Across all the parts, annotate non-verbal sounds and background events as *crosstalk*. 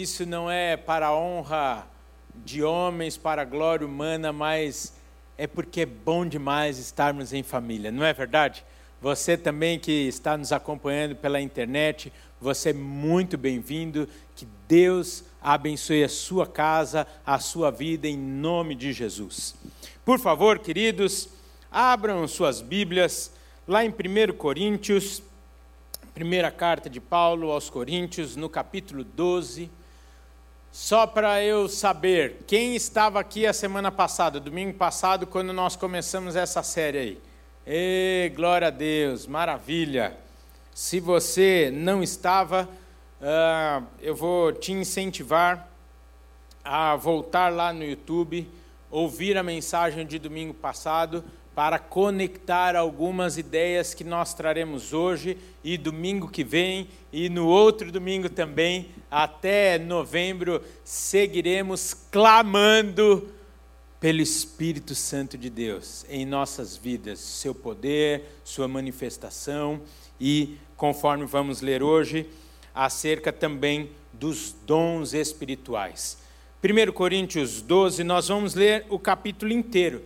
isso não é para a honra de homens, para a glória humana, mas é porque é bom demais estarmos em família, não é verdade? Você também que está nos acompanhando pela internet, você é muito bem-vindo. Que Deus abençoe a sua casa, a sua vida, em nome de Jesus. Por favor, queridos, abram suas Bíblias lá em 1 Coríntios, primeira carta de Paulo aos Coríntios, no capítulo 12. Só para eu saber, quem estava aqui a semana passada, domingo passado, quando nós começamos essa série aí? E glória a Deus, maravilha. Se você não estava, uh, eu vou te incentivar a voltar lá no YouTube, ouvir a mensagem de domingo passado, para conectar algumas ideias que nós traremos hoje e domingo que vem e no outro domingo também, até novembro, seguiremos clamando pelo Espírito Santo de Deus em nossas vidas, seu poder, sua manifestação e, conforme vamos ler hoje, acerca também dos dons espirituais. 1 Coríntios 12, nós vamos ler o capítulo inteiro.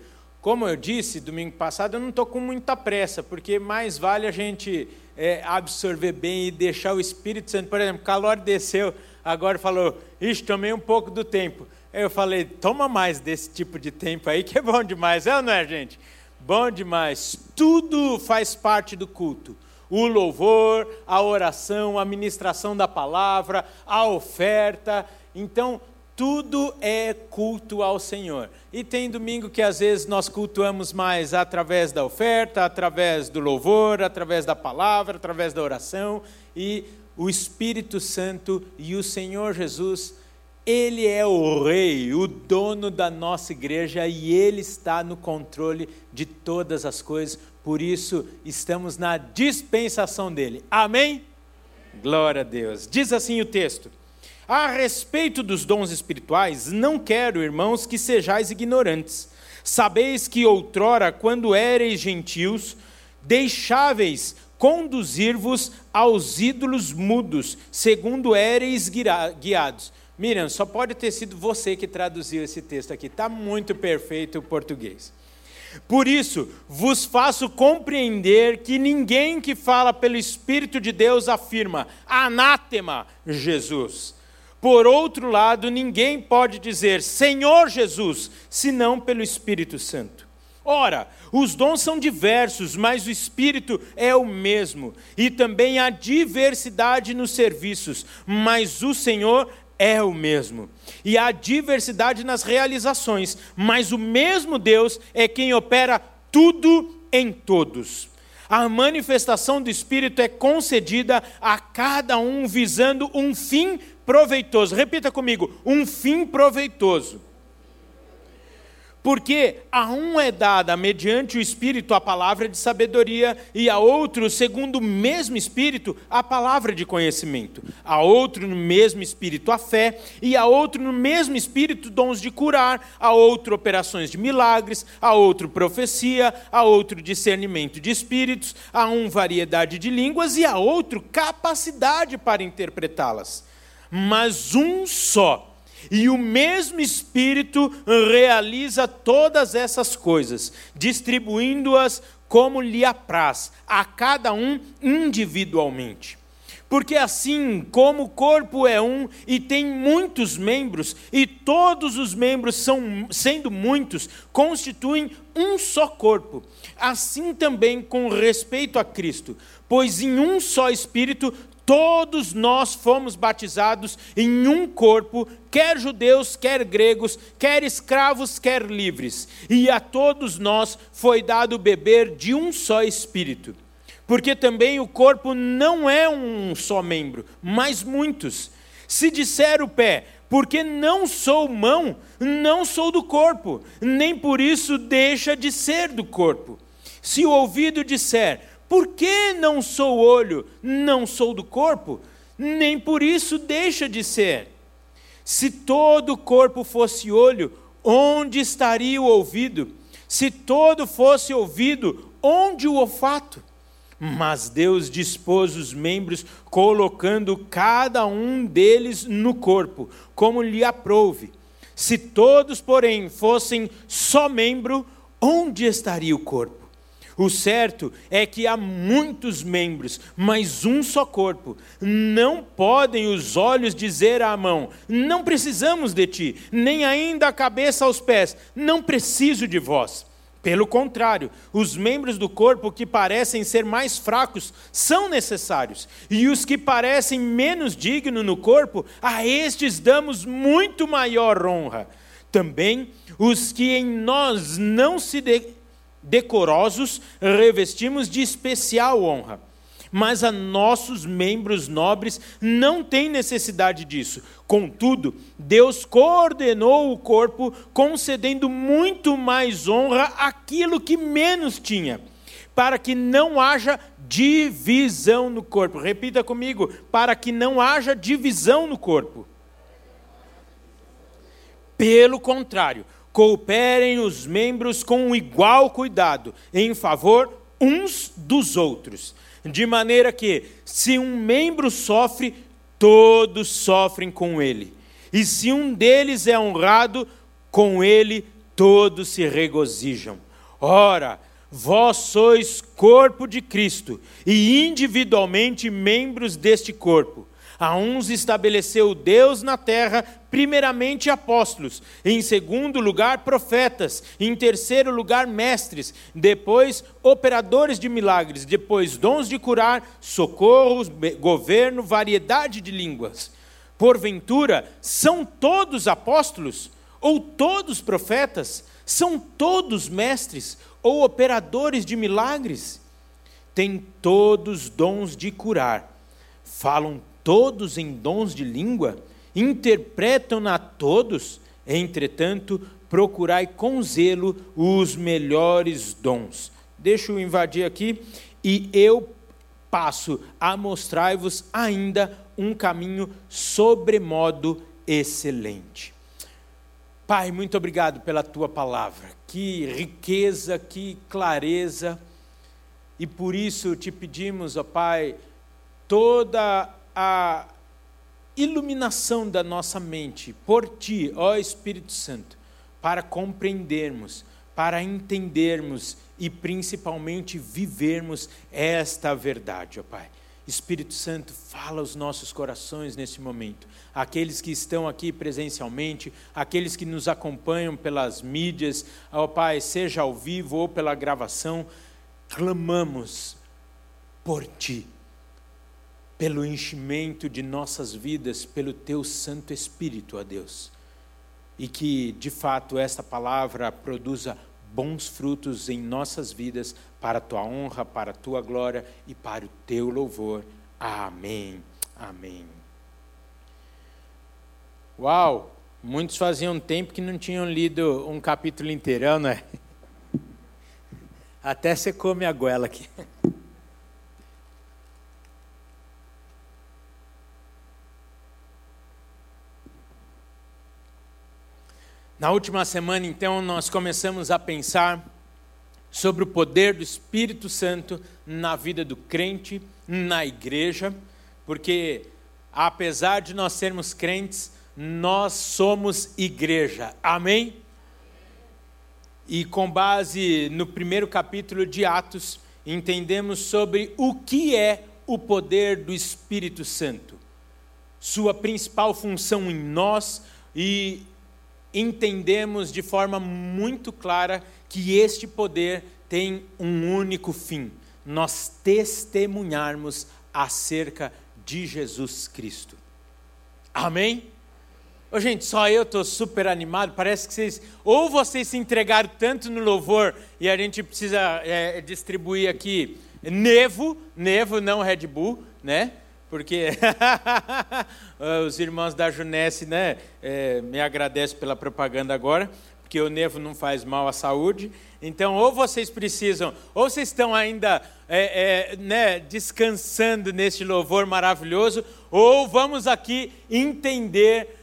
Como eu disse domingo passado, eu não estou com muita pressa, porque mais vale a gente é, absorver bem e deixar o Espírito Santo. Por exemplo, calor desceu, agora falou, ixi, tomei um pouco do tempo. Eu falei, toma mais desse tipo de tempo aí, *laughs* que é bom demais, é ou não é, gente? Bom demais. Tudo faz parte do culto. O louvor, a oração, a ministração da palavra, a oferta. Então, tudo é culto ao Senhor. E tem domingo que às vezes nós cultuamos mais através da oferta, através do louvor, através da palavra, através da oração. E o Espírito Santo e o Senhor Jesus ele é o rei, o dono da nossa igreja e ele está no controle de todas as coisas, por isso estamos na dispensação dele. Amém? Glória a Deus. Diz assim o texto: A respeito dos dons espirituais, não quero, irmãos, que sejais ignorantes. Sabeis que outrora, quando éreis gentios, deixáveis conduzir-vos aos ídolos mudos, segundo éreis guiados Miriam, só pode ter sido você que traduziu esse texto aqui. Está muito perfeito o português. Por isso, vos faço compreender que ninguém que fala pelo Espírito de Deus afirma anátema Jesus. Por outro lado, ninguém pode dizer Senhor Jesus, senão pelo Espírito Santo. Ora, os dons são diversos, mas o Espírito é o mesmo. E também há diversidade nos serviços, mas o Senhor é o mesmo. E há diversidade nas realizações, mas o mesmo Deus é quem opera tudo em todos. A manifestação do Espírito é concedida a cada um visando um fim proveitoso. Repita comigo: um fim proveitoso. Porque a um é dada, mediante o Espírito, a palavra de sabedoria, e a outro, segundo o mesmo Espírito, a palavra de conhecimento. A outro, no mesmo Espírito, a fé, e a outro, no mesmo Espírito, dons de curar, a outro, operações de milagres, a outro, profecia, a outro, discernimento de espíritos, a um, variedade de línguas, e a outro, capacidade para interpretá-las. Mas um só e o mesmo Espírito realiza todas essas coisas, distribuindo-as como lhe apraz, a cada um individualmente. Porque assim como o corpo é um e tem muitos membros, e todos os membros são, sendo muitos, constituem um só corpo, assim também com respeito a Cristo, pois em um só Espírito Todos nós fomos batizados em um corpo, quer judeus, quer gregos, quer escravos, quer livres, e a todos nós foi dado beber de um só espírito. Porque também o corpo não é um só membro, mas muitos. Se disser o pé, porque não sou mão, não sou do corpo, nem por isso deixa de ser do corpo. Se o ouvido disser, por que não sou olho, não sou do corpo? Nem por isso deixa de ser. Se todo o corpo fosse olho, onde estaria o ouvido? Se todo fosse ouvido, onde o olfato? Mas Deus dispôs os membros, colocando cada um deles no corpo, como lhe aprouve. Se todos, porém, fossem só membro, onde estaria o corpo? O certo é que há muitos membros, mas um só corpo. Não podem os olhos dizer à mão: Não precisamos de ti, nem ainda a cabeça aos pés: Não preciso de vós. Pelo contrário, os membros do corpo que parecem ser mais fracos são necessários, e os que parecem menos dignos no corpo, a estes damos muito maior honra. Também os que em nós não se de decorosos revestimos de especial honra mas a nossos membros nobres não tem necessidade disso. Contudo, Deus coordenou o corpo, concedendo muito mais honra àquilo que menos tinha, para que não haja divisão no corpo. Repita comigo: para que não haja divisão no corpo. Pelo contrário, cooperem os membros com igual cuidado, em favor uns dos outros de maneira que, se um membro sofre, todos sofrem com ele. E se um deles é honrado, com ele todos se regozijam. Ora, vós sois corpo de Cristo e individualmente membros deste corpo. A uns estabeleceu Deus na terra, primeiramente apóstolos, em segundo lugar profetas, em terceiro lugar mestres, depois operadores de milagres, depois dons de curar, socorros, governo, variedade de línguas. Porventura, são todos apóstolos? Ou todos profetas? São todos mestres? Ou operadores de milagres? Têm todos dons de curar, falam todos em dons de língua, interpretam-na a todos, entretanto, procurai com zelo os melhores dons. Deixa eu invadir aqui e eu passo a mostrar-vos ainda um caminho sobremodo excelente. Pai, muito obrigado pela tua palavra. Que riqueza, que clareza. E por isso te pedimos, ó Pai, toda a iluminação da nossa mente por ti, ó Espírito Santo, para compreendermos, para entendermos e principalmente vivermos esta verdade, ó Pai. Espírito Santo, fala aos nossos corações nesse momento. Aqueles que estão aqui presencialmente, aqueles que nos acompanham pelas mídias, ó Pai, seja ao vivo ou pela gravação, clamamos por Ti pelo enchimento de nossas vidas pelo teu Santo Espírito, ó Deus. E que, de fato, esta palavra produza bons frutos em nossas vidas, para a tua honra, para a tua glória e para o teu louvor. Amém. Amém. Uau! Muitos faziam tempo que não tinham lido um capítulo inteirão, não é? *laughs* Até você come a goela aqui. *laughs* Na última semana, então, nós começamos a pensar sobre o poder do Espírito Santo na vida do crente, na igreja, porque apesar de nós sermos crentes, nós somos igreja. Amém? E com base no primeiro capítulo de Atos, entendemos sobre o que é o poder do Espírito Santo, sua principal função em nós e entendemos de forma muito clara que este poder tem um único fim: nós testemunharmos acerca de Jesus Cristo. Amém? Ô, gente, só eu estou super animado. Parece que vocês. Ou vocês se entregaram tanto no louvor e a gente precisa é, distribuir aqui Nevo, Nevo, não Red Bull, né? Porque *laughs* os irmãos da Junesse né, é, me agradecem pela propaganda agora, porque o nevo não faz mal à saúde. Então, ou vocês precisam, ou vocês estão ainda é, é, né, descansando neste louvor maravilhoso, ou vamos aqui entender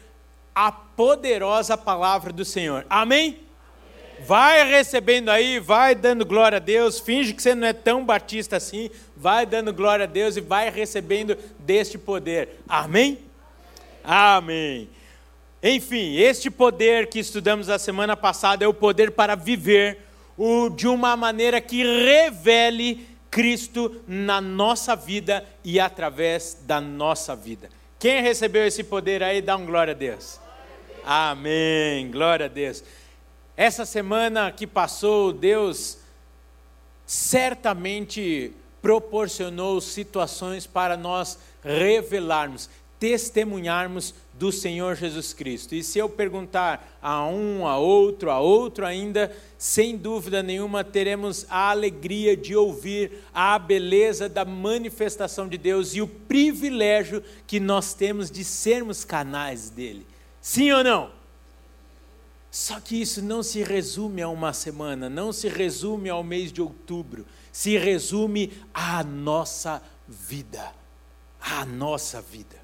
a poderosa palavra do Senhor. Amém? Vai recebendo aí, vai dando glória a Deus, finge que você não é tão batista assim, vai dando glória a Deus e vai recebendo deste poder. Amém? Amém. Enfim, este poder que estudamos a semana passada é o poder para viver o, de uma maneira que revele Cristo na nossa vida e através da nossa vida. Quem recebeu esse poder aí, dá um glória a Deus. Amém. Glória a Deus. Essa semana que passou, Deus certamente proporcionou situações para nós revelarmos, testemunharmos do Senhor Jesus Cristo. E se eu perguntar a um, a outro, a outro ainda, sem dúvida nenhuma teremos a alegria de ouvir a beleza da manifestação de Deus e o privilégio que nós temos de sermos canais dele. Sim ou não? Só que isso não se resume a uma semana, não se resume ao mês de outubro, se resume à nossa vida. À nossa vida.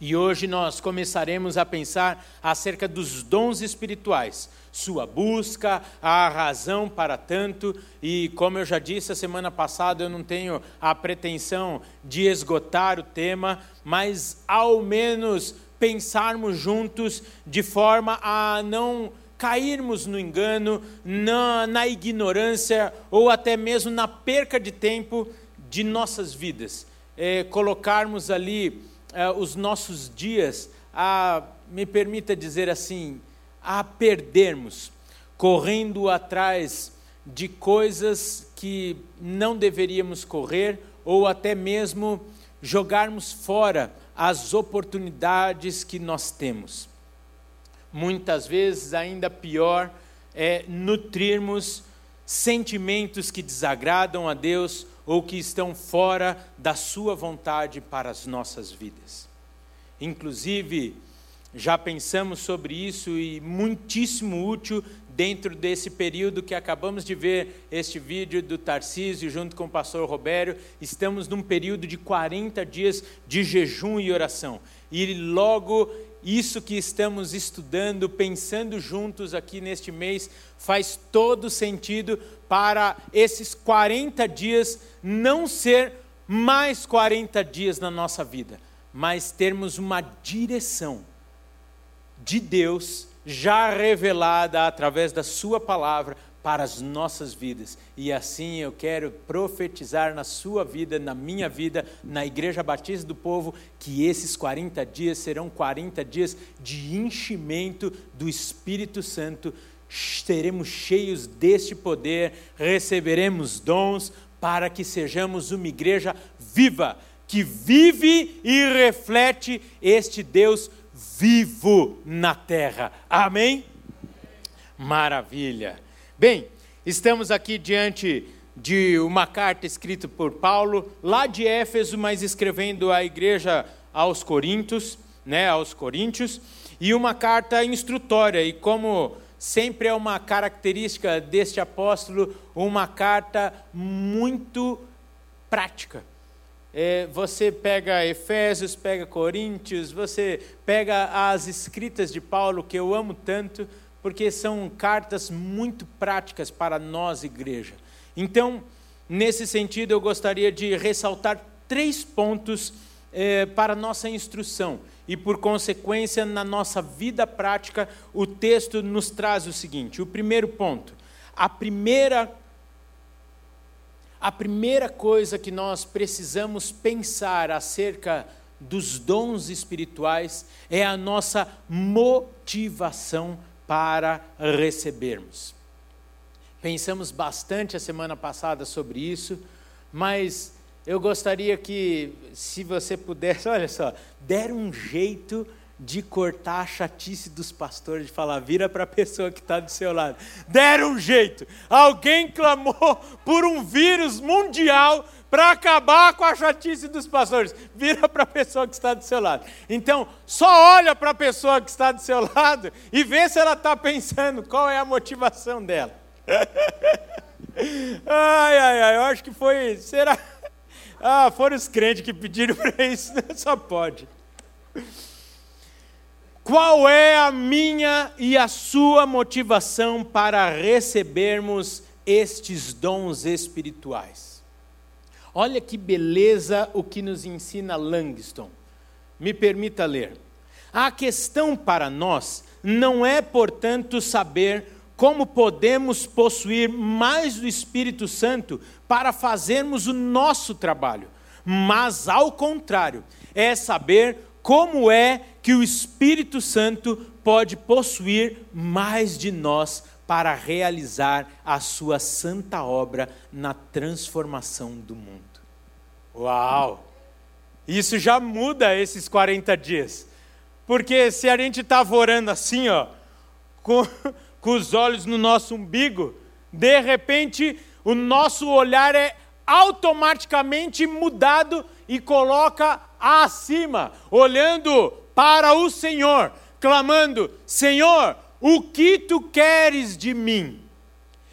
E hoje nós começaremos a pensar acerca dos dons espirituais, sua busca, a razão para tanto, e como eu já disse a semana passada, eu não tenho a pretensão de esgotar o tema, mas ao menos pensarmos juntos de forma a não cairmos no engano, na, na ignorância ou até mesmo na perca de tempo de nossas vidas. É, colocarmos ali é, os nossos dias a, me permita dizer assim, a perdermos, correndo atrás de coisas que não deveríamos correr ou até mesmo jogarmos fora as oportunidades que nós temos. Muitas vezes, ainda pior, é nutrirmos sentimentos que desagradam a Deus ou que estão fora da Sua vontade para as nossas vidas. Inclusive, já pensamos sobre isso e muitíssimo útil dentro desse período que acabamos de ver este vídeo do Tarcísio junto com o pastor Robério, estamos num período de 40 dias de jejum e oração. E logo isso que estamos estudando, pensando juntos aqui neste mês, faz todo sentido para esses 40 dias não ser mais 40 dias na nossa vida, mas termos uma direção de Deus já revelada através da Sua palavra para as nossas vidas. E assim eu quero profetizar na sua vida, na minha vida, na Igreja Batista do Povo, que esses 40 dias serão 40 dias de enchimento do Espírito Santo. Seremos cheios deste poder, receberemos dons para que sejamos uma igreja viva, que vive e reflete este Deus na terra. Amém? Maravilha. Bem, estamos aqui diante de uma carta escrita por Paulo, lá de Éfeso, mas escrevendo à igreja aos Coríntios, né, aos Coríntios, e uma carta instrutória, e como sempre é uma característica deste apóstolo, uma carta muito prática é, você pega Efésios, pega Coríntios, você pega as escritas de Paulo, que eu amo tanto, porque são cartas muito práticas para nós, igreja. Então, nesse sentido, eu gostaria de ressaltar três pontos é, para nossa instrução. E, por consequência, na nossa vida prática, o texto nos traz o seguinte: o primeiro ponto, a primeira a primeira coisa que nós precisamos pensar acerca dos dons espirituais é a nossa motivação para recebermos. Pensamos bastante a semana passada sobre isso, mas eu gostaria que, se você pudesse, *laughs* olha só, der um jeito de cortar a chatice dos pastores, de falar, vira para a pessoa que está do seu lado. Deram um jeito. Alguém clamou por um vírus mundial para acabar com a chatice dos pastores. Vira para a pessoa que está do seu lado. Então, só olha para a pessoa que está do seu lado e vê se ela está pensando qual é a motivação dela. *laughs* ai, ai, ai, eu acho que foi. Será? Ah, foram os crentes que pediram para isso, *laughs* só pode. Qual é a minha e a sua motivação para recebermos estes dons espirituais? Olha que beleza o que nos ensina Langston. Me permita ler. A questão para nós não é, portanto, saber como podemos possuir mais do Espírito Santo para fazermos o nosso trabalho, mas, ao contrário, é saber como é que o Espírito Santo pode possuir mais de nós para realizar a sua santa obra na transformação do mundo. Uau! Isso já muda esses 40 dias. Porque se a gente estava orando assim, ó, com, *laughs* com os olhos no nosso umbigo, de repente o nosso olhar é automaticamente mudado e coloca acima, olhando para o Senhor, clamando: Senhor, o que tu queres de mim?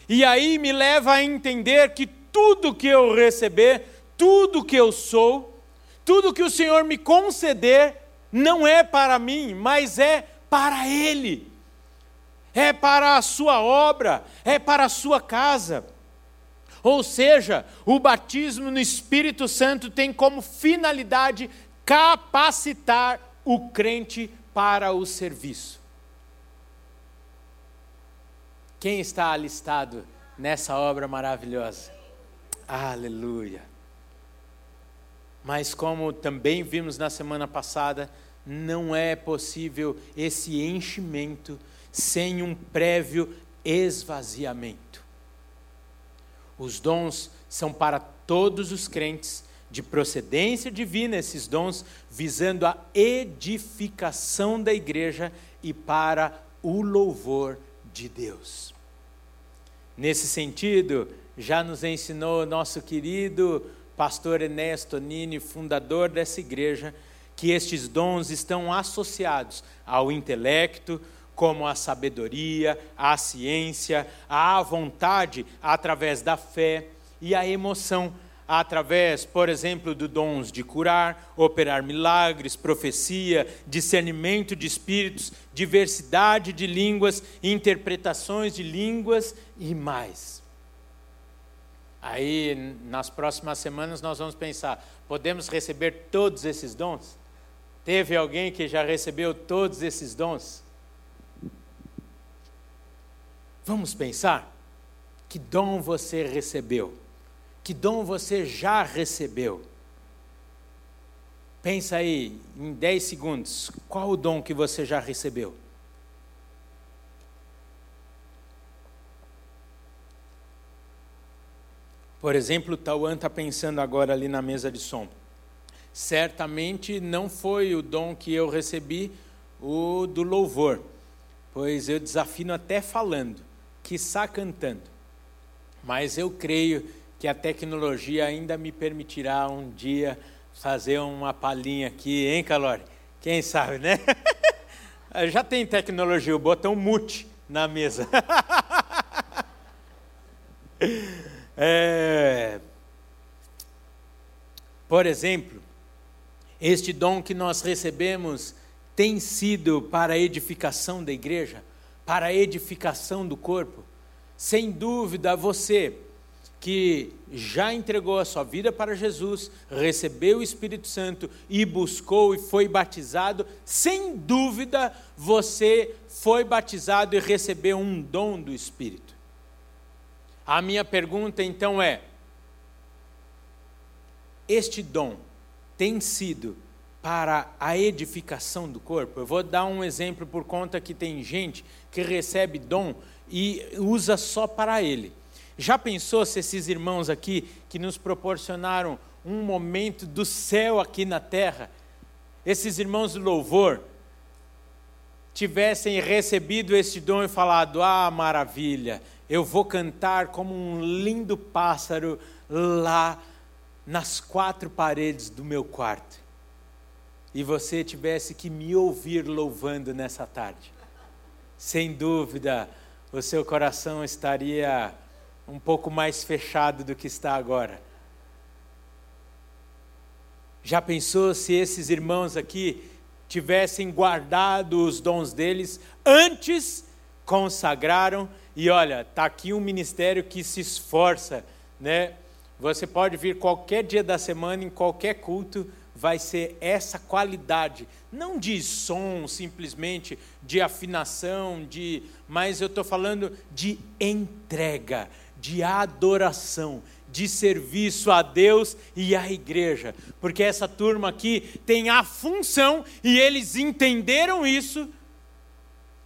E aí me leva a entender que tudo que eu receber, tudo que eu sou, tudo que o Senhor me conceder, não é para mim, mas é para Ele. É para a sua obra, é para a sua casa. Ou seja, o batismo no Espírito Santo tem como finalidade capacitar o crente para o serviço. Quem está alistado nessa obra maravilhosa? Aleluia. Mas, como também vimos na semana passada, não é possível esse enchimento sem um prévio esvaziamento. Os dons são para todos os crentes, de procedência divina, esses dons, visando a edificação da igreja e para o louvor de Deus. Nesse sentido, já nos ensinou nosso querido pastor Enéas Tonini, fundador dessa igreja, que estes dons estão associados ao intelecto, como a sabedoria, a ciência, a vontade através da fé e a emoção através, por exemplo, do dons de curar, operar milagres, profecia, discernimento de espíritos, diversidade de línguas, interpretações de línguas e mais. Aí, nas próximas semanas, nós vamos pensar: podemos receber todos esses dons? Teve alguém que já recebeu todos esses dons? Vamos pensar? Que dom você recebeu? Que dom você já recebeu? Pensa aí, em 10 segundos, qual o dom que você já recebeu? Por exemplo, Tauan está pensando agora ali na mesa de som. Certamente não foi o dom que eu recebi, o do louvor, pois eu desafino até falando quiçá cantando. Mas eu creio que a tecnologia ainda me permitirá um dia fazer uma palhinha aqui, hein, Calori? Quem sabe, né? *laughs* Já tem tecnologia, o botão mute na mesa. *laughs* é... Por exemplo, este dom que nós recebemos tem sido para a edificação da igreja? Para a edificação do corpo. Sem dúvida, você que já entregou a sua vida para Jesus, recebeu o Espírito Santo e buscou e foi batizado, sem dúvida você foi batizado e recebeu um dom do Espírito. A minha pergunta então é: este dom tem sido para a edificação do corpo. Eu vou dar um exemplo por conta que tem gente que recebe dom e usa só para ele. Já pensou se esses irmãos aqui que nos proporcionaram um momento do céu aqui na terra, esses irmãos do louvor, tivessem recebido esse dom e falado: Ah, maravilha, eu vou cantar como um lindo pássaro lá nas quatro paredes do meu quarto e você tivesse que me ouvir louvando nessa tarde, sem dúvida o seu coração estaria um pouco mais fechado do que está agora. Já pensou se esses irmãos aqui tivessem guardado os dons deles, antes consagraram. E olha, está aqui um ministério que se esforça, né? Você pode vir qualquer dia da semana, em qualquer culto, vai ser essa qualidade, não de som simplesmente, de afinação, de, mas eu estou falando de entrega, de adoração, de serviço a Deus e à igreja, porque essa turma aqui tem a função e eles entenderam isso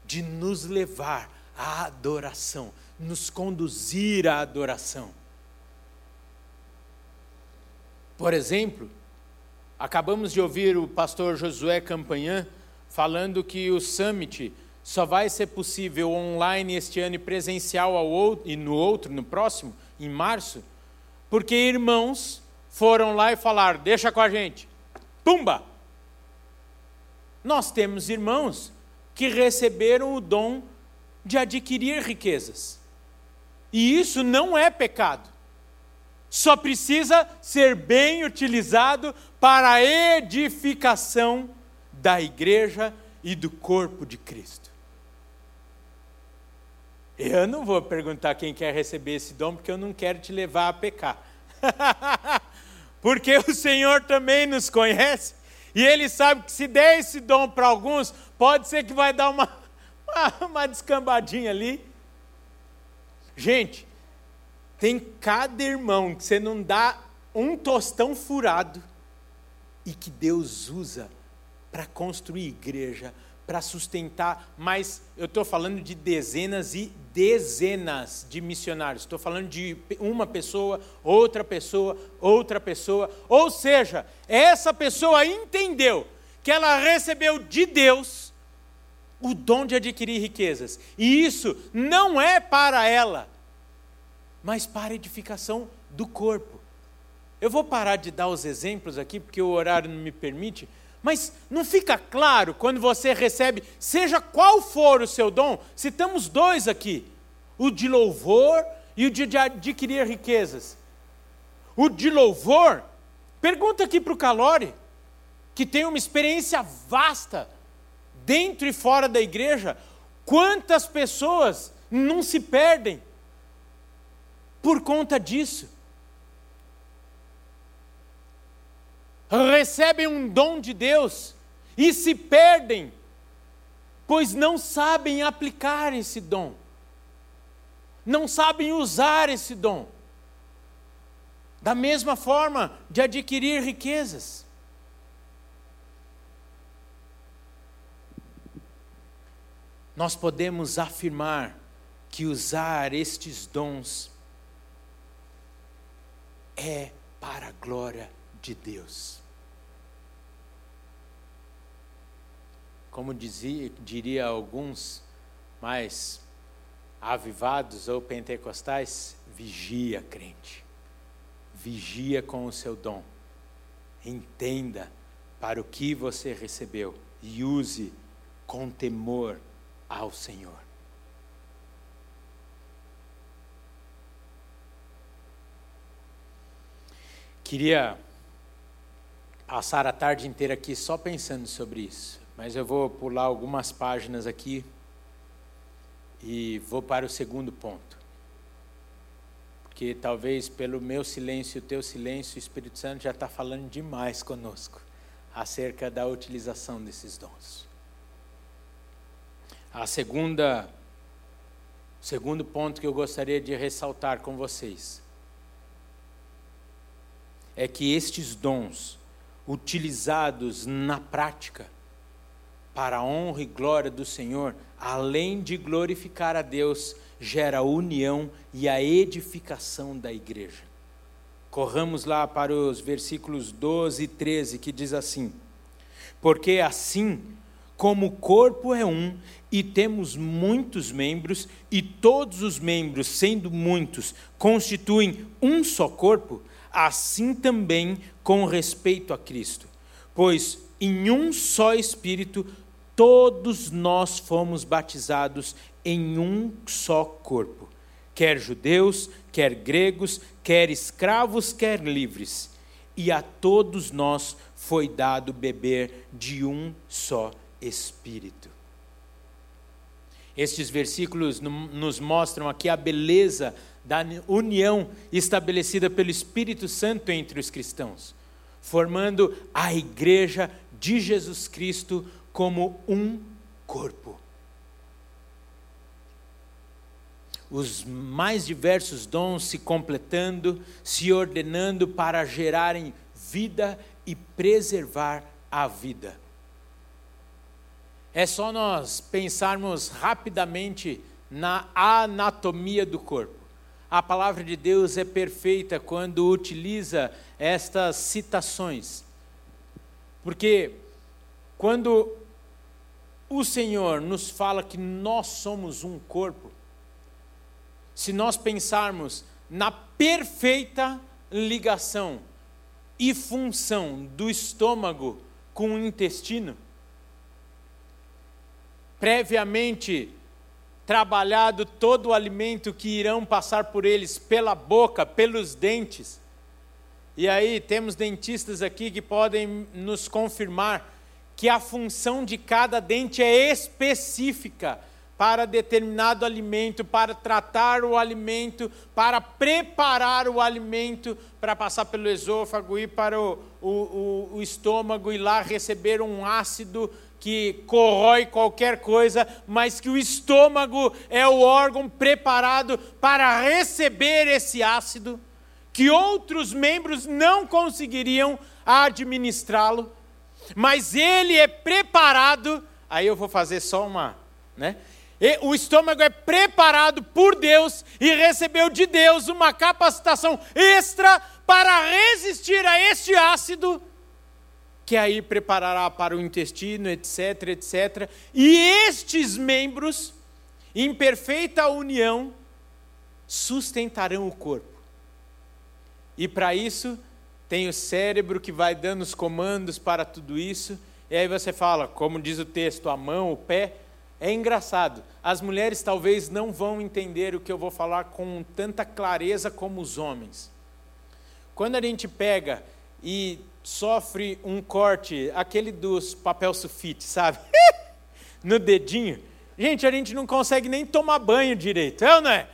de nos levar à adoração, nos conduzir à adoração. Por exemplo, acabamos de ouvir o pastor Josué Campanhã falando que o summit só vai ser possível online este ano e presencial ao outro, e no outro, no próximo, em março, porque irmãos foram lá e falaram: deixa com a gente. Pumba! Nós temos irmãos que receberam o dom de adquirir riquezas. E isso não é pecado. Só precisa ser bem utilizado para a edificação da igreja e do corpo de Cristo. Eu não vou perguntar quem quer receber esse dom, porque eu não quero te levar a pecar. *laughs* porque o Senhor também nos conhece e Ele sabe que se der esse dom para alguns, pode ser que vai dar uma, uma, *laughs* uma descambadinha ali. Gente, tem cada irmão que você não dá um tostão furado e que Deus usa para construir igreja, para sustentar, mas eu estou falando de dezenas e dezenas de missionários. Estou falando de uma pessoa, outra pessoa, outra pessoa. Ou seja, essa pessoa entendeu que ela recebeu de Deus o dom de adquirir riquezas. E isso não é para ela, mas para edificação do corpo. Eu vou parar de dar os exemplos aqui, porque o horário não me permite, mas não fica claro quando você recebe, seja qual for o seu dom, citamos dois aqui: o de louvor e o de adquirir riquezas. O de louvor, pergunta aqui para o Calori, que tem uma experiência vasta, dentro e fora da igreja, quantas pessoas não se perdem por conta disso? recebem um dom de Deus e se perdem, pois não sabem aplicar esse dom, não sabem usar esse dom. Da mesma forma de adquirir riquezas. Nós podemos afirmar que usar estes dons é para a glória de Deus. Como dizia, diria alguns mais avivados ou pentecostais, vigia, crente. Vigia com o seu dom. Entenda para o que você recebeu e use com temor ao Senhor. Queria passar a tarde inteira aqui só pensando sobre isso, mas eu vou pular algumas páginas aqui e vou para o segundo ponto. Porque talvez pelo meu silêncio e o teu silêncio, o Espírito Santo já está falando demais conosco acerca da utilização desses dons. A segunda, o segundo ponto que eu gostaria de ressaltar com vocês é que estes dons utilizados na prática para a honra e glória do Senhor, além de glorificar a Deus, gera a união e a edificação da igreja. Corramos lá para os versículos 12 e 13, que diz assim: Porque assim como o corpo é um e temos muitos membros, e todos os membros, sendo muitos, constituem um só corpo, assim também com respeito a Cristo. Pois em um só Espírito todos nós fomos batizados em um só corpo, quer judeus, quer gregos, quer escravos, quer livres, e a todos nós foi dado beber de um só Espírito. Estes versículos nos mostram aqui a beleza da união estabelecida pelo Espírito Santo entre os cristãos, formando a igreja de Jesus Cristo como um corpo. Os mais diversos dons se completando, se ordenando para gerarem vida e preservar a vida. É só nós pensarmos rapidamente na anatomia do corpo. A palavra de Deus é perfeita quando utiliza estas citações. Porque quando o Senhor nos fala que nós somos um corpo, se nós pensarmos na perfeita ligação e função do estômago com o intestino, previamente trabalhado todo o alimento que irão passar por eles pela boca, pelos dentes. E aí temos dentistas aqui que podem nos confirmar que a função de cada dente é específica para determinado alimento, para tratar o alimento, para preparar o alimento, para passar pelo esôfago, ir para o, o, o, estômago e lá receber um ácido que corrói qualquer coisa, mas que o estômago é o órgão preparado para receber esse ácido, que outros membros não conseguiriam administrá-lo, mas ele é preparado. Aí eu vou fazer só uma, né? E o estômago é preparado por Deus e recebeu de Deus uma capacitação extra para resistir a este ácido que aí preparará para o intestino, etc, etc. E estes membros, em perfeita união, sustentarão o corpo. E para isso, tem o cérebro que vai dando os comandos para tudo isso. E aí você fala, como diz o texto, a mão, o pé. É engraçado, as mulheres talvez não vão entender o que eu vou falar com tanta clareza como os homens. Quando a gente pega e sofre um corte, aquele dos papel sulfite, sabe? *laughs* no dedinho. Gente, a gente não consegue nem tomar banho direito, é ou não é?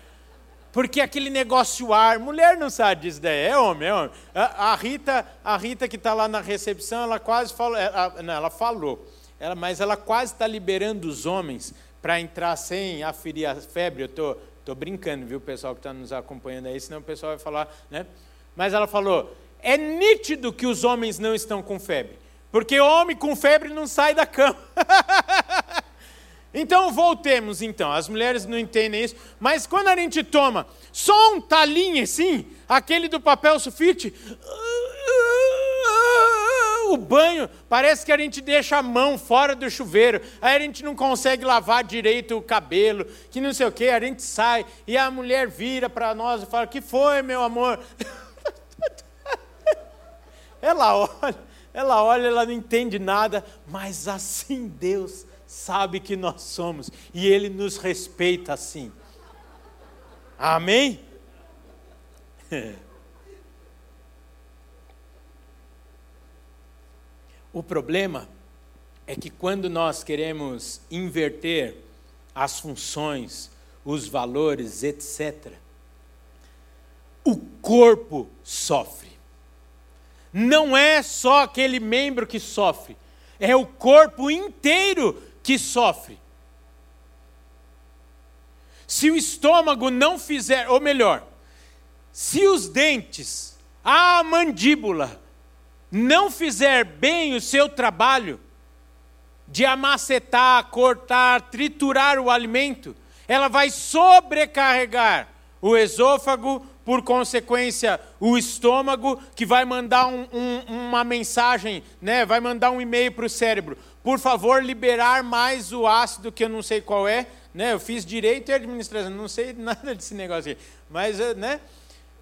Porque aquele negócio ar, mulher não sabe disso daí, é homem, é homem. A, a Rita, a Rita que está lá na recepção, ela quase falou, ela, não, ela falou, ela, mas ela quase está liberando os homens para entrar sem aferir a febre. Eu tô, tô brincando, viu, pessoal que está nos acompanhando aí, senão o pessoal vai falar, né? Mas ela falou, é nítido que os homens não estão com febre, porque homem com febre não sai da cama. *laughs* então voltemos então, as mulheres não entendem isso, mas quando a gente toma só um talinho assim, aquele do papel sulfite, o banho, parece que a gente deixa a mão fora do chuveiro, aí a gente não consegue lavar direito o cabelo, que não sei o que, a gente sai, e a mulher vira para nós e fala: Que foi, meu amor? *laughs* Ela olha, ela olha, ela não entende nada, mas assim Deus sabe que nós somos e Ele nos respeita assim. Amém? *laughs* O problema é que quando nós queremos inverter as funções, os valores, etc., o corpo sofre não é só aquele membro que sofre, é o corpo inteiro que sofre. Se o estômago não fizer, ou melhor, se os dentes, a mandíbula, não fizer bem o seu trabalho de amacetar, cortar, triturar o alimento, ela vai sobrecarregar o esôfago, por consequência, o estômago, que vai mandar um, um, uma mensagem, né, vai mandar um e-mail para o cérebro. Por favor, liberar mais o ácido, que eu não sei qual é. Né, eu fiz direito e administração, não sei *laughs* nada desse negócio aqui. Mas, eh, né,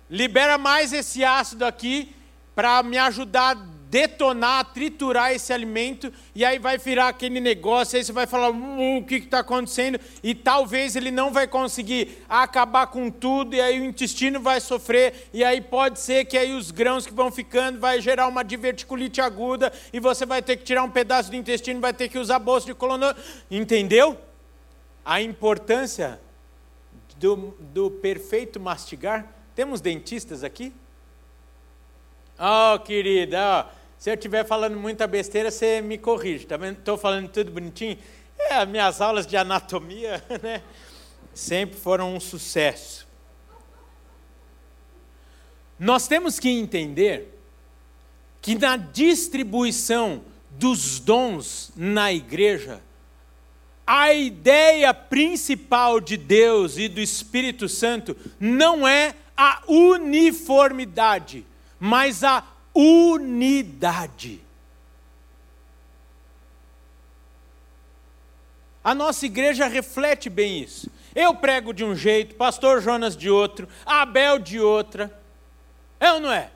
libera mais esse ácido aqui para me ajudar detonar, triturar esse alimento, e aí vai virar aquele negócio, aí você vai falar, hum, o que está acontecendo? E talvez ele não vai conseguir acabar com tudo, e aí o intestino vai sofrer, e aí pode ser que aí os grãos que vão ficando vai gerar uma diverticulite aguda, e você vai ter que tirar um pedaço do intestino, vai ter que usar bolsa de coluna. Entendeu? A importância do, do perfeito mastigar. Temos dentistas aqui? Oh, querida, oh, se eu estiver falando muita besteira, você me corrige, tá vendo? Estou falando tudo bonitinho? É, as minhas aulas de anatomia, *laughs* né? Sempre foram um sucesso. Nós temos que entender que na distribuição dos dons na igreja, a ideia principal de Deus e do Espírito Santo não é a uniformidade, mas a unidade. A nossa igreja reflete bem isso. Eu prego de um jeito, pastor Jonas de outro, Abel de outra. É ou não é?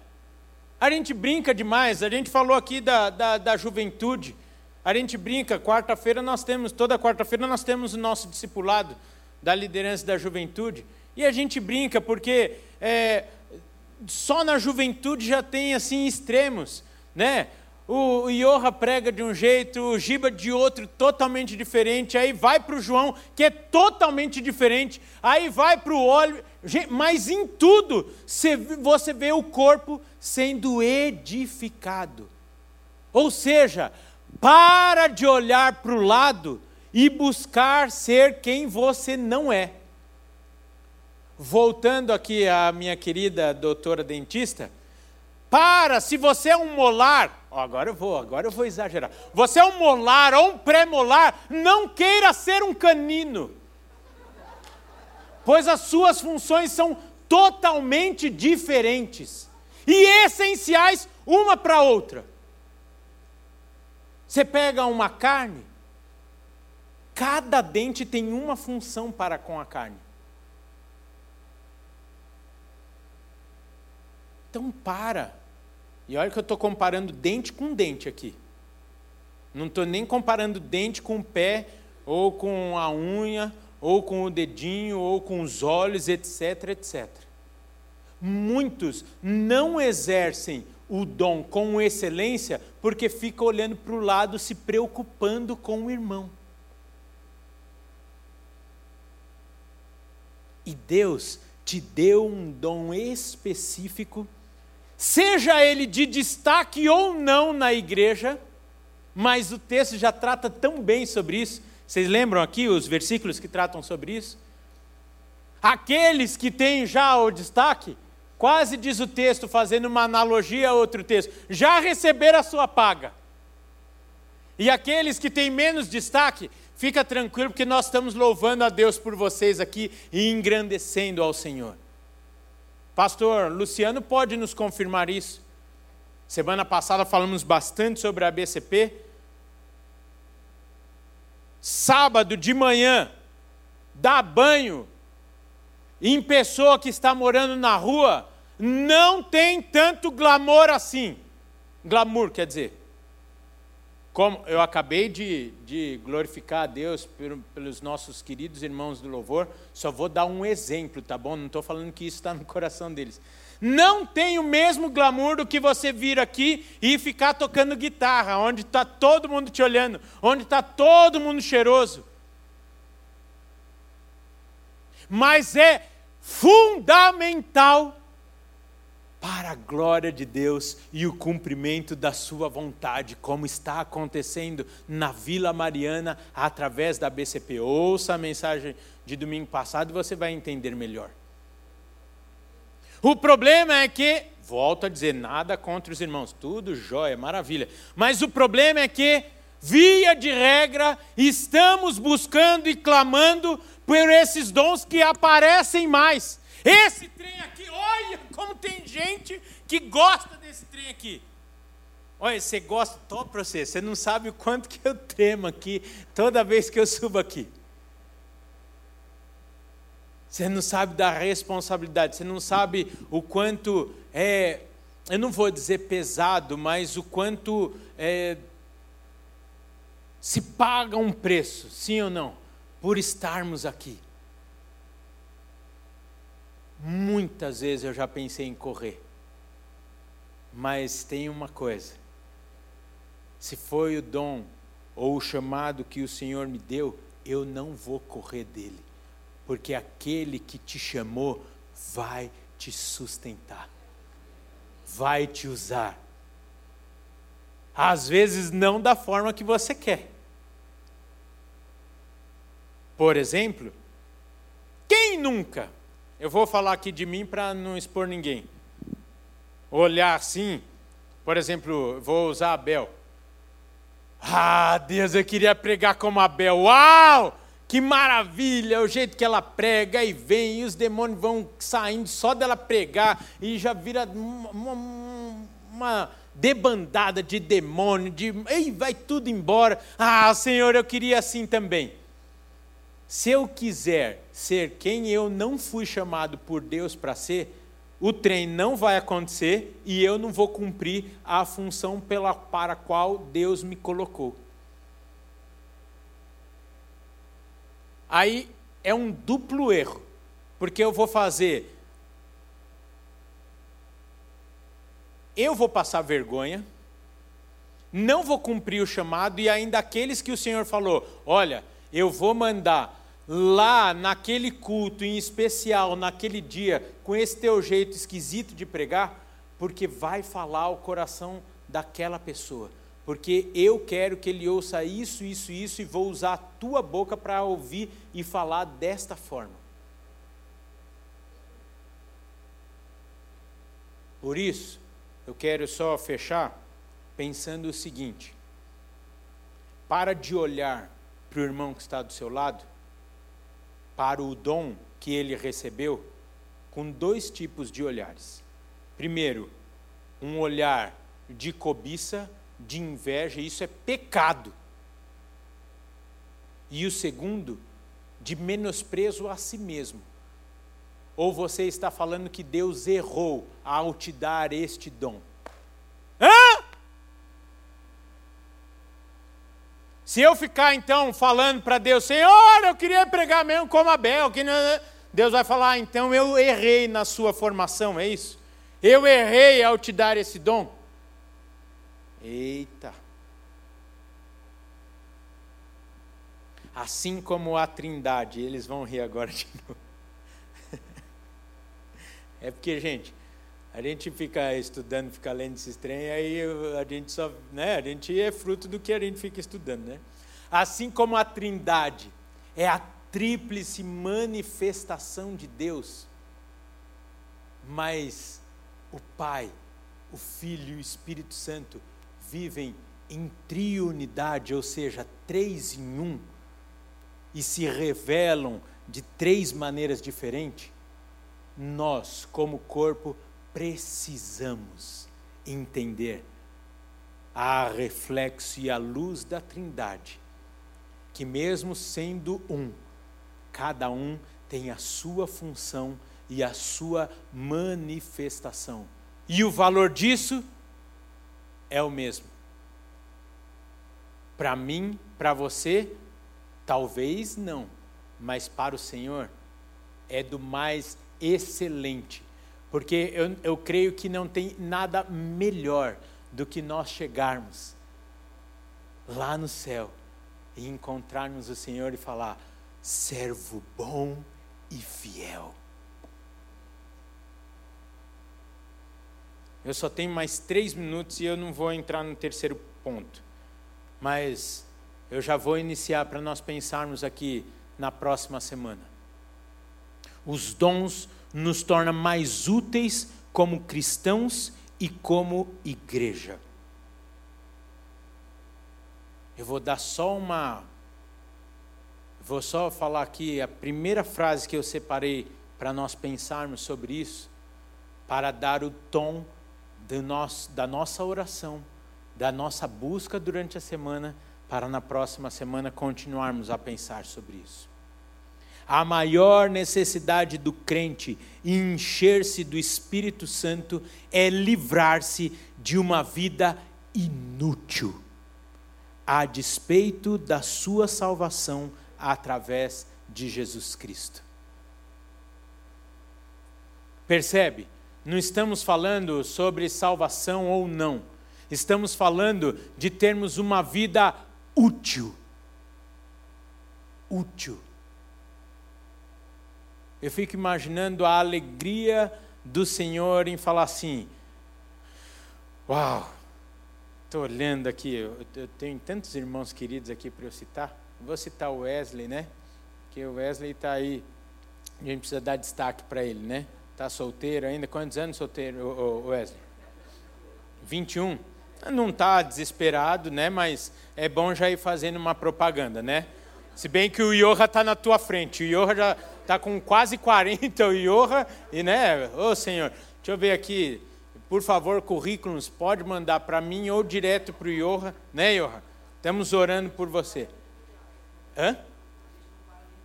A gente brinca demais, a gente falou aqui da, da, da juventude. A gente brinca, quarta-feira nós temos, toda quarta-feira nós temos o nosso discipulado da liderança da juventude. E a gente brinca porque é, só na juventude já tem assim extremos, né? O, Iorra prega de um jeito, o Giba de outro totalmente diferente, aí vai para o João, que é totalmente diferente, aí vai para o óleo, mas em tudo você vê o corpo sendo edificado. Ou seja, para de olhar para o lado e buscar ser quem você não é voltando aqui à minha querida doutora dentista, para, se você é um molar, oh, agora eu vou, agora eu vou exagerar. Você é um molar ou um pré-molar, não queira ser um canino. Pois as suas funções são totalmente diferentes e essenciais uma para outra. Você pega uma carne, cada dente tem uma função para com a carne. Então para. E olha que eu estou comparando dente com dente aqui. Não estou nem comparando dente com o pé, ou com a unha, ou com o dedinho, ou com os olhos, etc, etc. Muitos não exercem o dom com excelência porque fica olhando para o lado, se preocupando com o irmão. E Deus te deu um dom específico seja ele de destaque ou não na igreja, mas o texto já trata tão bem sobre isso. Vocês lembram aqui os versículos que tratam sobre isso? Aqueles que têm já o destaque, quase diz o texto, fazendo uma analogia a outro texto, já receberam a sua paga. E aqueles que têm menos destaque, fica tranquilo, porque nós estamos louvando a Deus por vocês aqui e engrandecendo ao Senhor. Pastor Luciano pode nos confirmar isso. Semana passada falamos bastante sobre a BCP. Sábado de manhã, dar banho em pessoa que está morando na rua não tem tanto glamour assim. Glamour, quer dizer. Como eu acabei de, de glorificar a Deus pelos nossos queridos irmãos do louvor, só vou dar um exemplo, tá bom? Não estou falando que isso está no coração deles. Não tem o mesmo glamour do que você vir aqui e ficar tocando guitarra, onde está todo mundo te olhando, onde está todo mundo cheiroso. Mas é fundamental para a glória de Deus e o cumprimento da sua vontade, como está acontecendo na Vila Mariana através da BCP. Ouça a mensagem de domingo passado e você vai entender melhor. O problema é que, volto a dizer, nada contra os irmãos, tudo jóia, maravilha. Mas o problema é que, via de regra, estamos buscando e clamando por esses dons que aparecem mais. Esse trem aqui olha como tem gente que gosta desse trem aqui. Olha, você gosta, top para você. Você não sabe o quanto que eu tremo aqui toda vez que eu subo aqui. Você não sabe da responsabilidade, você não sabe o quanto é eu não vou dizer pesado, mas o quanto é, se paga um preço, sim ou não, por estarmos aqui. Muitas vezes eu já pensei em correr, mas tem uma coisa: se foi o dom ou o chamado que o Senhor me deu, eu não vou correr dele, porque aquele que te chamou vai te sustentar, vai te usar. Às vezes não da forma que você quer. Por exemplo, quem nunca, eu vou falar aqui de mim para não expor ninguém, olhar assim, por exemplo, vou usar Abel. Ah, Deus, eu queria pregar como Abel. Uau! Que maravilha! O jeito que ela prega e vem, e os demônios vão saindo só dela pregar, e já vira uma, uma debandada de demônio, de. Ei, vai tudo embora. Ah, Senhor, eu queria assim também. Se eu quiser ser quem eu não fui chamado por Deus para ser, o trem não vai acontecer e eu não vou cumprir a função pela, para a qual Deus me colocou. Aí é um duplo erro, porque eu vou fazer. Eu vou passar vergonha, não vou cumprir o chamado, e ainda aqueles que o Senhor falou: olha, eu vou mandar lá naquele culto em especial, naquele dia, com esse teu jeito esquisito de pregar, porque vai falar o coração daquela pessoa. Porque eu quero que ele ouça isso, isso, isso, e vou usar a tua boca para ouvir e falar desta forma. Por isso, eu quero só fechar pensando o seguinte: para de olhar para o irmão que está do seu lado para o dom que ele recebeu com dois tipos de olhares. Primeiro, um olhar de cobiça, de inveja, isso é pecado. E o segundo, de menosprezo a si mesmo. Ou você está falando que Deus errou ao te dar este dom? Hã? Se eu ficar então falando para Deus, Senhor, eu queria pregar mesmo como Abel, que Deus vai falar, ah, então eu errei na sua formação, é isso? Eu errei ao te dar esse dom. Eita. Assim como a Trindade, eles vão rir agora de *laughs* novo. É porque, gente, a gente fica estudando, fica lendo esses trem, aí a gente só, né, a gente é fruto do que a gente fica estudando, né? Assim como a Trindade é a tríplice manifestação de Deus, mas o Pai, o Filho e o Espírito Santo vivem em triunidade, ou seja, três em um, e se revelam de três maneiras diferentes, nós, como corpo, precisamos entender a reflexo e a luz da Trindade, que mesmo sendo um, cada um tem a sua função e a sua manifestação. E o valor disso é o mesmo. Para mim, para você, talvez não, mas para o Senhor é do mais excelente porque eu, eu creio que não tem nada melhor do que nós chegarmos lá no céu e encontrarmos o Senhor e falar: servo bom e fiel. Eu só tenho mais três minutos e eu não vou entrar no terceiro ponto. Mas eu já vou iniciar para nós pensarmos aqui na próxima semana. Os dons nos torna mais úteis como cristãos e como igreja. Eu vou dar só uma. Vou só falar aqui a primeira frase que eu separei para nós pensarmos sobre isso, para dar o tom nosso, da nossa oração, da nossa busca durante a semana, para na próxima semana continuarmos a pensar sobre isso. A maior necessidade do crente encher-se do Espírito Santo é livrar-se de uma vida inútil, a despeito da sua salvação através de Jesus Cristo. Percebe? Não estamos falando sobre salvação ou não. Estamos falando de termos uma vida útil. Útil. Eu fico imaginando a alegria do Senhor em falar assim: Uau, estou olhando aqui, eu, eu, tenho tantos irmãos queridos aqui para eu citar. Vou citar o Wesley, né? Que o Wesley está aí, a gente precisa dar destaque para ele, né? Está solteiro ainda? Quantos anos solteiro, Wesley? 21? Não está desesperado, né? Mas é bom já ir fazendo uma propaganda, né? Se bem que o Iorra está na tua frente. O Iorra já está com quase 40, o Iorra, e né? Ô oh, senhor, deixa eu ver aqui. Por favor, currículos, pode mandar para mim ou direto para o Iorra, né, Iorra? Estamos orando por você. Hã?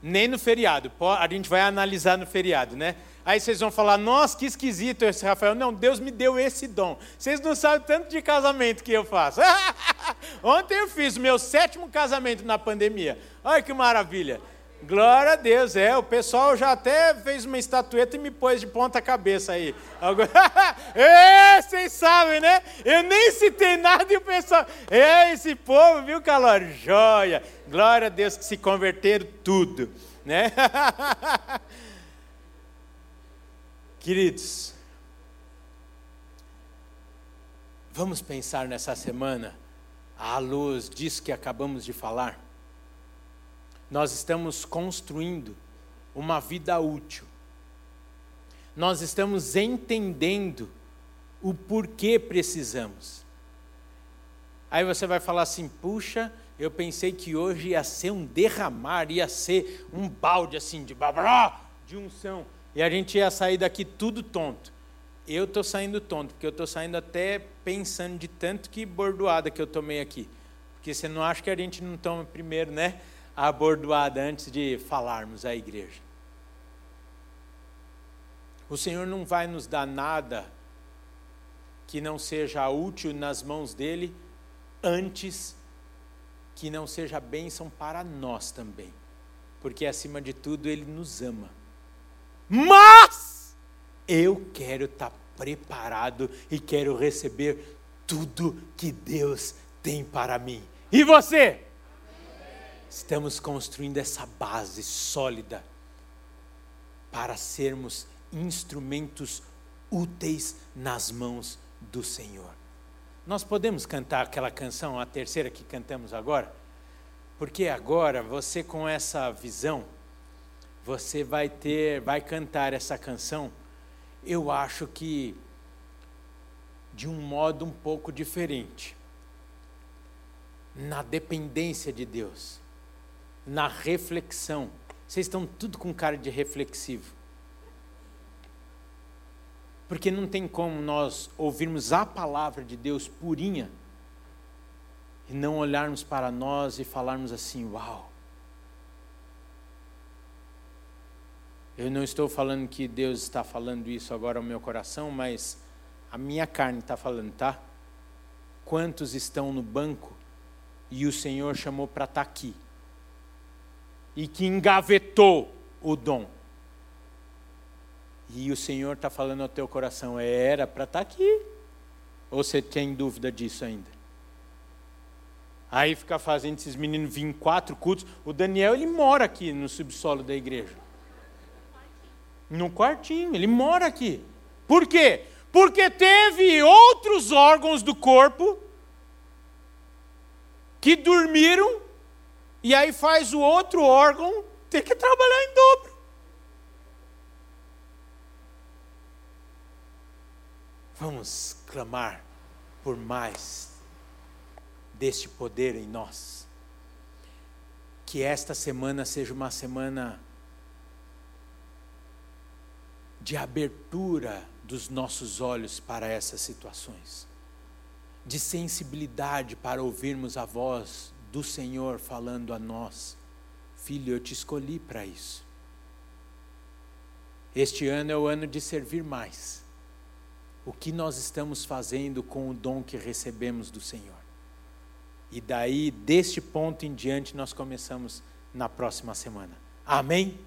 Nem no feriado. A gente vai analisar no feriado, né? Aí vocês vão falar, nossa, que esquisito esse Rafael. Não, Deus me deu esse dom. Vocês não sabem tanto de casamento que eu faço. *laughs* Ontem eu fiz o meu sétimo casamento na pandemia. Olha que maravilha. Glória a Deus, é. O pessoal já até fez uma estatueta e me pôs de ponta cabeça aí. *laughs* é, vocês sabem, né? Eu nem citei nada e o pessoal. É, esse povo, viu, Calor? Joia. Glória a Deus que se converteram tudo, né? *laughs* Queridos, vamos pensar nessa semana, à luz disso que acabamos de falar. Nós estamos construindo uma vida útil. Nós estamos entendendo o porquê precisamos. Aí você vai falar assim: puxa, eu pensei que hoje ia ser um derramar, ia ser um balde assim de babrá, de unção e a gente ia sair daqui tudo tonto. Eu estou saindo tonto, porque eu estou saindo até pensando de tanto que bordoada que eu tomei aqui. Porque você não acha que a gente não toma primeiro, né? A bordoada antes de falarmos à igreja. O Senhor não vai nos dar nada que não seja útil nas mãos dele antes que não seja bênção para nós também. Porque acima de tudo ele nos ama. Mas eu quero estar tá preparado e quero receber tudo que Deus tem para mim. E você? Estamos construindo essa base sólida para sermos instrumentos úteis nas mãos do Senhor. Nós podemos cantar aquela canção, a terceira que cantamos agora? Porque agora você com essa visão, você vai ter, vai cantar essa canção, eu acho que de um modo um pouco diferente. Na dependência de Deus, na reflexão. Vocês estão tudo com cara de reflexivo. Porque não tem como nós ouvirmos a palavra de Deus purinha e não olharmos para nós e falarmos assim: Uau, Eu não estou falando que Deus está falando isso agora ao meu coração, mas a minha carne está falando, tá? Quantos estão no banco e o Senhor chamou para estar tá aqui? E que engavetou o dom. E o Senhor está falando ao teu coração, era para estar tá aqui. Ou você tem dúvida disso ainda? Aí fica fazendo esses meninos vir em quatro cultos. O Daniel, ele mora aqui no subsolo da igreja. No quartinho, ele mora aqui. Por quê? Porque teve outros órgãos do corpo que dormiram e aí faz o outro órgão ter que trabalhar em dobro. Vamos clamar por mais deste poder em nós. Que esta semana seja uma semana de abertura dos nossos olhos para essas situações, de sensibilidade para ouvirmos a voz do Senhor falando a nós: Filho, eu te escolhi para isso. Este ano é o ano de servir mais. O que nós estamos fazendo com o dom que recebemos do Senhor? E daí, deste ponto em diante, nós começamos na próxima semana. Amém?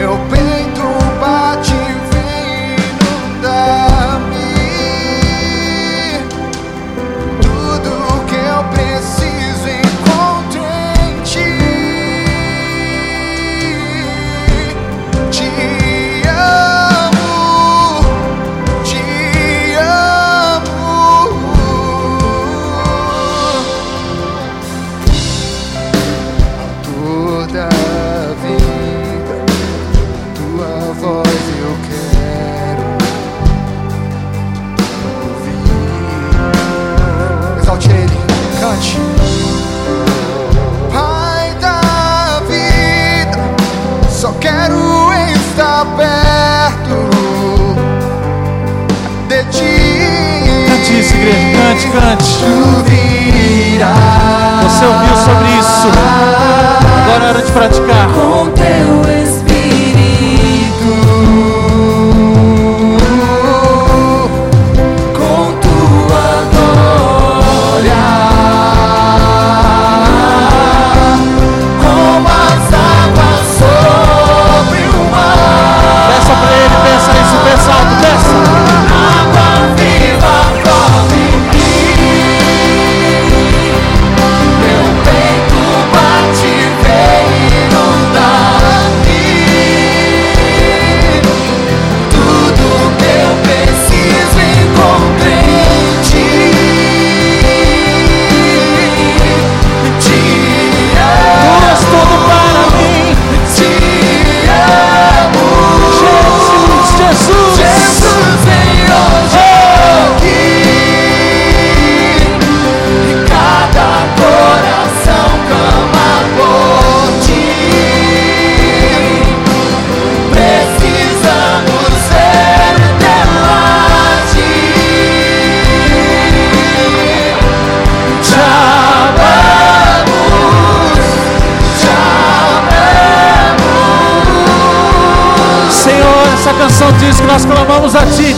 helping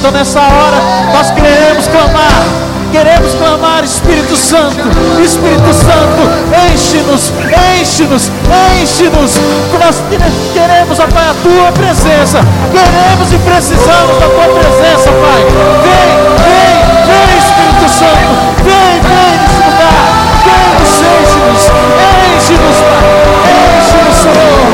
Então nessa hora nós queremos clamar, queremos clamar, Espírito Santo, Espírito Santo, enche-nos, enche-nos, enche-nos. Nós queremos, ó Pai, a tua presença, queremos e precisamos da tua presença, Pai. Vem, vem, vem, Espírito Santo, vem, vem nesse lugar, vem, nos enche-nos, enche-nos, Pai, enche-nos, Senhor.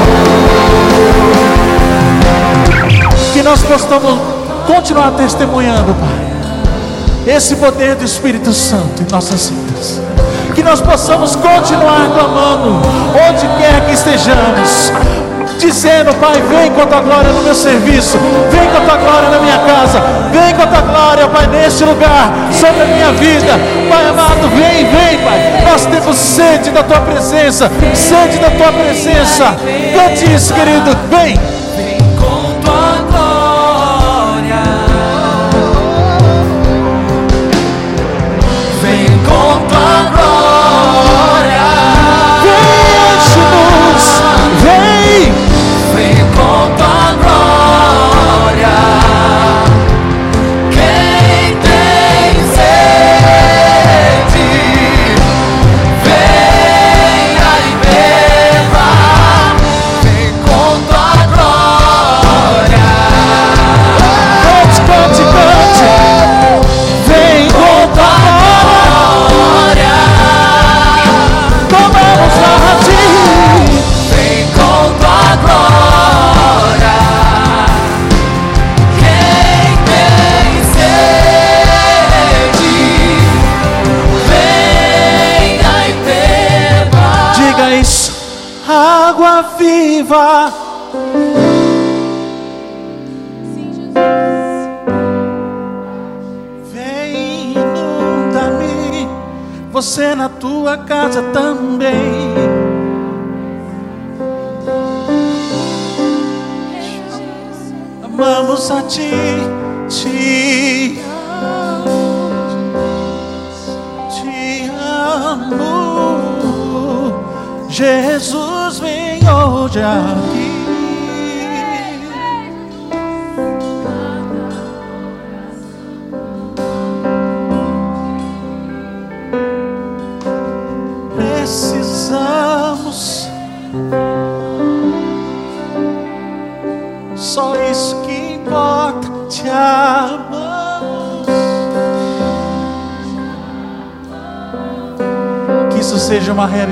Que nós possamos continuar testemunhando, Pai, esse poder do Espírito Santo em nossas vidas. Que nós possamos continuar clamando, onde quer que estejamos, dizendo: Pai, vem com a tua glória no meu serviço, vem com a tua glória na minha casa, vem com a tua glória, Pai, neste lugar, sobre a minha vida. Pai amado, vem, vem, Pai. Nós temos sede da tua presença, sede da tua presença. Cante isso, querido, vem.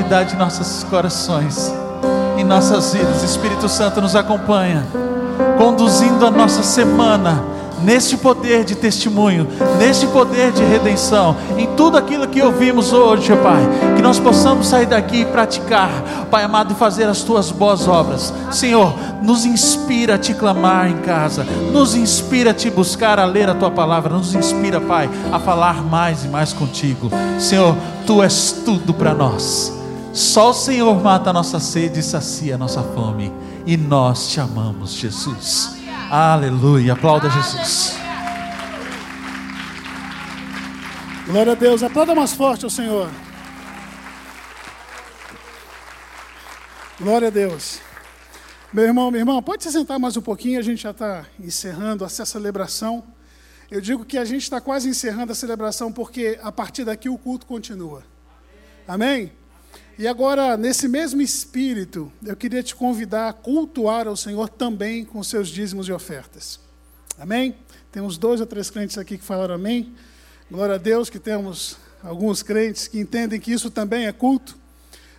Realidade em nossos corações, em nossas vidas. Espírito Santo nos acompanha, conduzindo a nossa semana neste poder de testemunho, neste poder de redenção, em tudo aquilo que ouvimos hoje, Pai, que nós possamos sair daqui e praticar, Pai amado, e fazer as tuas boas obras. Senhor, nos inspira a te clamar em casa, nos inspira a te buscar, a ler a tua palavra, nos inspira, Pai, a falar mais e mais contigo. Senhor, tu és tudo para nós. Só o Senhor mata a nossa sede e sacia a nossa fome. E nós te amamos, Jesus. Aleluia. Aplauda Jesus. Glória a Deus. Aplauda mais forte ao Senhor. Glória a Deus. Meu irmão, minha irmã, pode se sentar mais um pouquinho, a gente já está encerrando essa celebração. Eu digo que a gente está quase encerrando a celebração porque a partir daqui o culto continua. Amém? E agora, nesse mesmo espírito, eu queria te convidar a cultuar ao Senhor também com seus dízimos e ofertas. Amém? Temos dois ou três crentes aqui que falaram amém. Glória a Deus que temos alguns crentes que entendem que isso também é culto.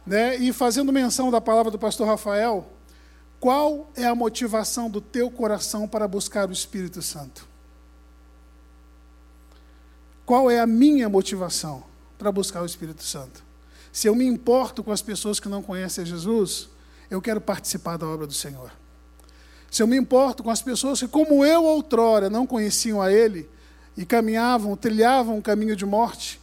Né? E fazendo menção da palavra do pastor Rafael, qual é a motivação do teu coração para buscar o Espírito Santo? Qual é a minha motivação para buscar o Espírito Santo? Se eu me importo com as pessoas que não conhecem Jesus, eu quero participar da obra do Senhor. Se eu me importo com as pessoas que, como eu outrora, não conheciam a Ele e caminhavam, trilhavam um caminho de morte,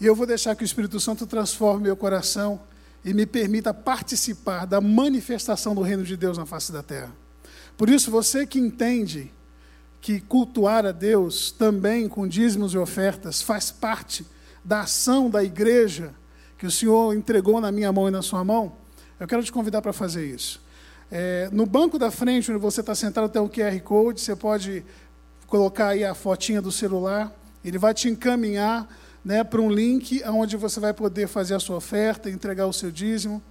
e eu vou deixar que o Espírito Santo transforme meu coração e me permita participar da manifestação do reino de Deus na face da terra. Por isso, você que entende que cultuar a Deus também com dízimos e ofertas faz parte da ação da igreja que o Senhor entregou na minha mão e na sua mão, eu quero te convidar para fazer isso. É, no banco da frente, onde você está sentado, tem um QR Code, você pode colocar aí a fotinha do celular, ele vai te encaminhar né, para um link onde você vai poder fazer a sua oferta, entregar o seu dízimo.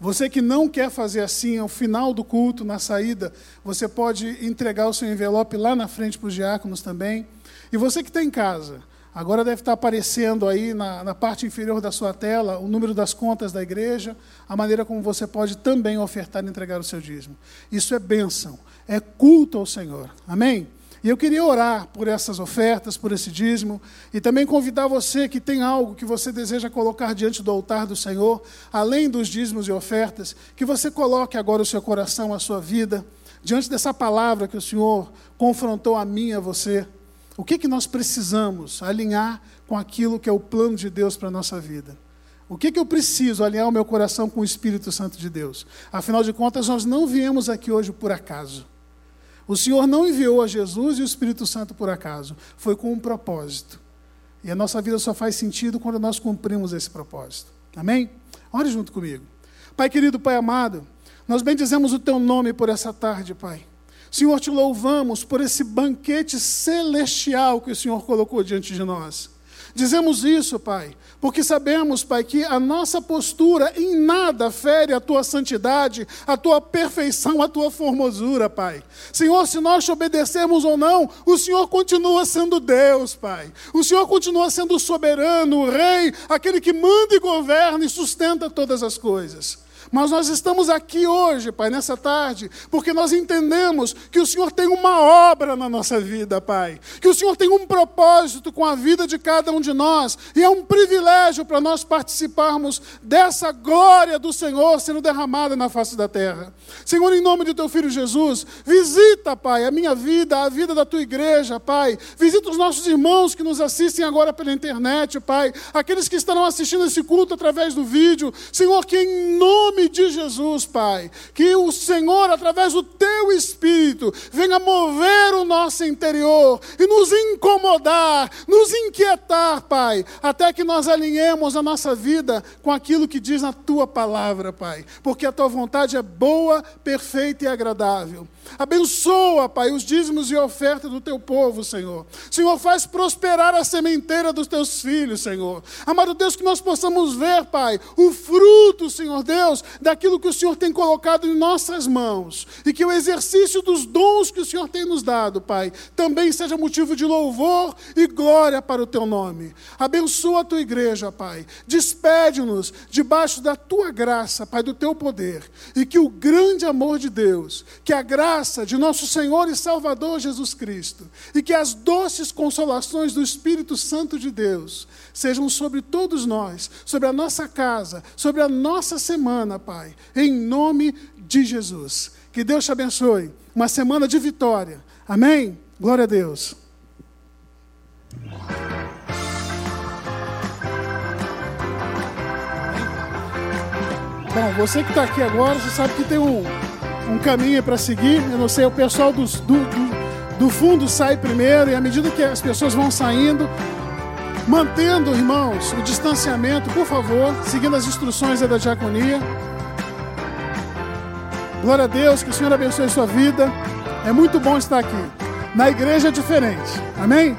Você que não quer fazer assim, ao final do culto, na saída, você pode entregar o seu envelope lá na frente para os diáconos também. E você que está em casa, agora deve estar aparecendo aí na, na parte inferior da sua tela o número das contas da igreja, a maneira como você pode também ofertar e entregar o seu dízimo. Isso é bênção, é culto ao Senhor. Amém? E eu queria orar por essas ofertas, por esse dízimo, e também convidar você que tem algo que você deseja colocar diante do altar do Senhor, além dos dízimos e ofertas, que você coloque agora o seu coração, a sua vida, diante dessa palavra que o Senhor confrontou a mim e a você. O que, que nós precisamos alinhar com aquilo que é o plano de Deus para a nossa vida? O que, que eu preciso alinhar o meu coração com o Espírito Santo de Deus? Afinal de contas, nós não viemos aqui hoje por acaso. O Senhor não enviou a Jesus e o Espírito Santo por acaso, foi com um propósito. E a nossa vida só faz sentido quando nós cumprimos esse propósito. Amém? Ore junto comigo. Pai querido, Pai amado, nós bendizemos o teu nome por essa tarde, Pai. Senhor, te louvamos por esse banquete celestial que o Senhor colocou diante de nós. Dizemos isso, Pai, porque sabemos, Pai, que a nossa postura em nada fere a tua santidade, a tua perfeição, a tua formosura, Pai. Senhor, se nós te obedecermos ou não, o Senhor continua sendo Deus, Pai. O Senhor continua sendo soberano, o rei, aquele que manda e governa e sustenta todas as coisas. Mas nós estamos aqui hoje, Pai, nessa tarde, porque nós entendemos que o Senhor tem uma obra na nossa vida, Pai. Que o Senhor tem um propósito com a vida de cada um de nós. E é um privilégio para nós participarmos dessa glória do Senhor sendo derramada na face da terra. Senhor, em nome de teu filho Jesus, visita, Pai, a minha vida, a vida da tua igreja, Pai. Visita os nossos irmãos que nos assistem agora pela internet, Pai. Aqueles que estarão assistindo esse culto através do vídeo. Senhor, que em nome nome de Jesus, Pai, que o Senhor, através do teu Espírito, venha mover o nosso interior e nos incomodar, nos inquietar, Pai, até que nós alinhemos a nossa vida com aquilo que diz na tua palavra, Pai, porque a tua vontade é boa, perfeita e agradável. Abençoa, Pai, os dízimos e ofertas do teu povo, Senhor. Senhor, faz prosperar a sementeira dos teus filhos, Senhor. Amado Deus, que nós possamos ver, Pai, o fruto, Senhor Deus, daquilo que o Senhor tem colocado em nossas mãos. E que o exercício dos dons que o Senhor tem nos dado, Pai, também seja motivo de louvor e glória para o teu nome. Abençoa a tua igreja, Pai. Despede-nos debaixo da tua graça, Pai, do teu poder. E que o grande amor de Deus, que a graça de nosso Senhor e Salvador Jesus Cristo, e que as doces consolações do Espírito Santo de Deus sejam sobre todos nós, sobre a nossa casa, sobre a nossa semana, Pai, em nome de Jesus. Que Deus te abençoe. Uma semana de vitória. Amém? Glória a Deus. Bom, você que está aqui agora, você sabe que tem um, um caminho para seguir. Eu não sei, o pessoal do, do, do fundo sai primeiro, e à medida que as pessoas vão saindo, Mantendo, irmãos, o distanciamento, por favor, seguindo as instruções da diaconia. Glória a Deus, que o Senhor abençoe a sua vida. É muito bom estar aqui. Na igreja é diferente. Amém?